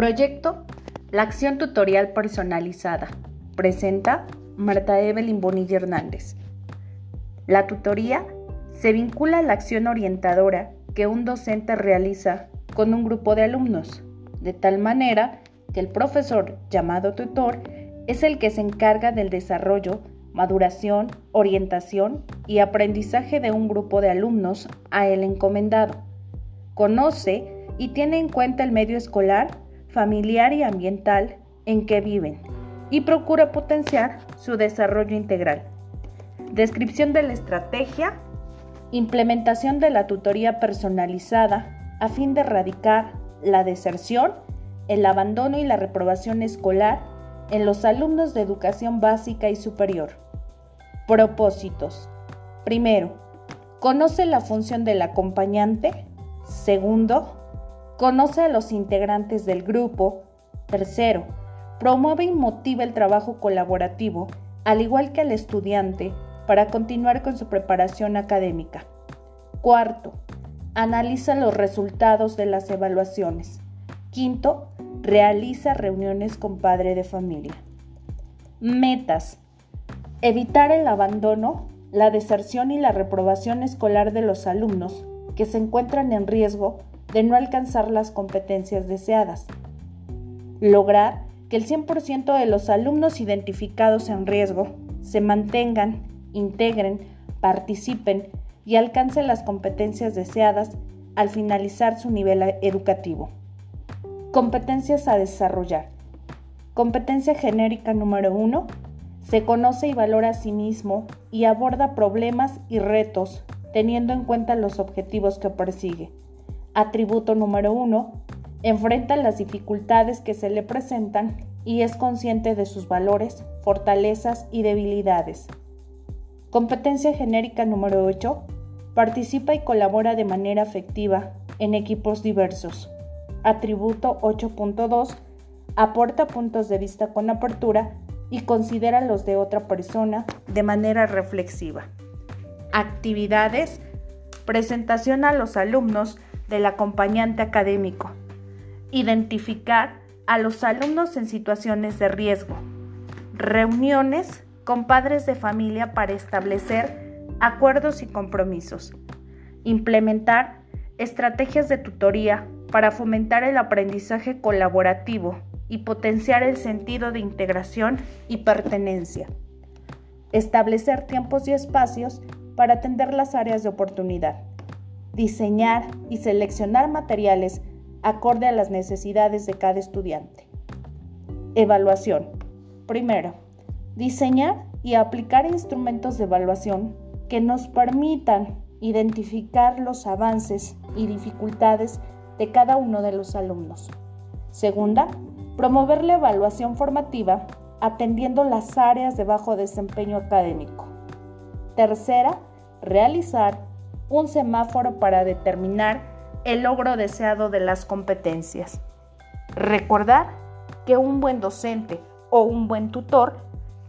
Proyecto La acción tutorial personalizada. Presenta Marta Evelyn Bonilla Hernández. La tutoría se vincula a la acción orientadora que un docente realiza con un grupo de alumnos, de tal manera que el profesor llamado tutor es el que se encarga del desarrollo, maduración, orientación y aprendizaje de un grupo de alumnos a él encomendado. Conoce y tiene en cuenta el medio escolar familiar y ambiental en que viven y procura potenciar su desarrollo integral. Descripción de la estrategia, implementación de la tutoría personalizada a fin de erradicar la deserción, el abandono y la reprobación escolar en los alumnos de educación básica y superior. Propósitos. Primero, conoce la función del acompañante. Segundo, Conoce a los integrantes del grupo. Tercero, promueve y motiva el trabajo colaborativo, al igual que al estudiante, para continuar con su preparación académica. Cuarto, analiza los resultados de las evaluaciones. Quinto, realiza reuniones con padre de familia. Metas. Evitar el abandono, la deserción y la reprobación escolar de los alumnos que se encuentran en riesgo de no alcanzar las competencias deseadas. Lograr que el 100% de los alumnos identificados en riesgo se mantengan, integren, participen y alcancen las competencias deseadas al finalizar su nivel educativo. Competencias a desarrollar. Competencia genérica número 1. Se conoce y valora a sí mismo y aborda problemas y retos teniendo en cuenta los objetivos que persigue. Atributo número uno, enfrenta las dificultades que se le presentan y es consciente de sus valores, fortalezas y debilidades. Competencia genérica número 8. Participa y colabora de manera efectiva en equipos diversos. Atributo 8.2. Aporta puntos de vista con apertura y considera los de otra persona de manera reflexiva. Actividades. Presentación a los alumnos del acompañante académico. Identificar a los alumnos en situaciones de riesgo. Reuniones con padres de familia para establecer acuerdos y compromisos. Implementar estrategias de tutoría para fomentar el aprendizaje colaborativo y potenciar el sentido de integración y pertenencia. Establecer tiempos y espacios para atender las áreas de oportunidad diseñar y seleccionar materiales acorde a las necesidades de cada estudiante. Evaluación. Primero, diseñar y aplicar instrumentos de evaluación que nos permitan identificar los avances y dificultades de cada uno de los alumnos. Segunda, promover la evaluación formativa atendiendo las áreas de bajo desempeño académico. Tercera, realizar un semáforo para determinar el logro deseado de las competencias. Recordar que un buen docente o un buen tutor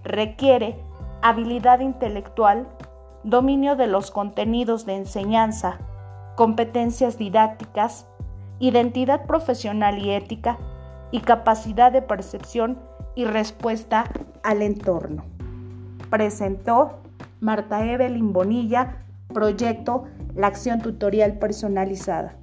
requiere habilidad intelectual, dominio de los contenidos de enseñanza, competencias didácticas, identidad profesional y ética y capacidad de percepción y respuesta al entorno. Presentó Marta Evelyn Bonilla proyecto La acción tutorial personalizada.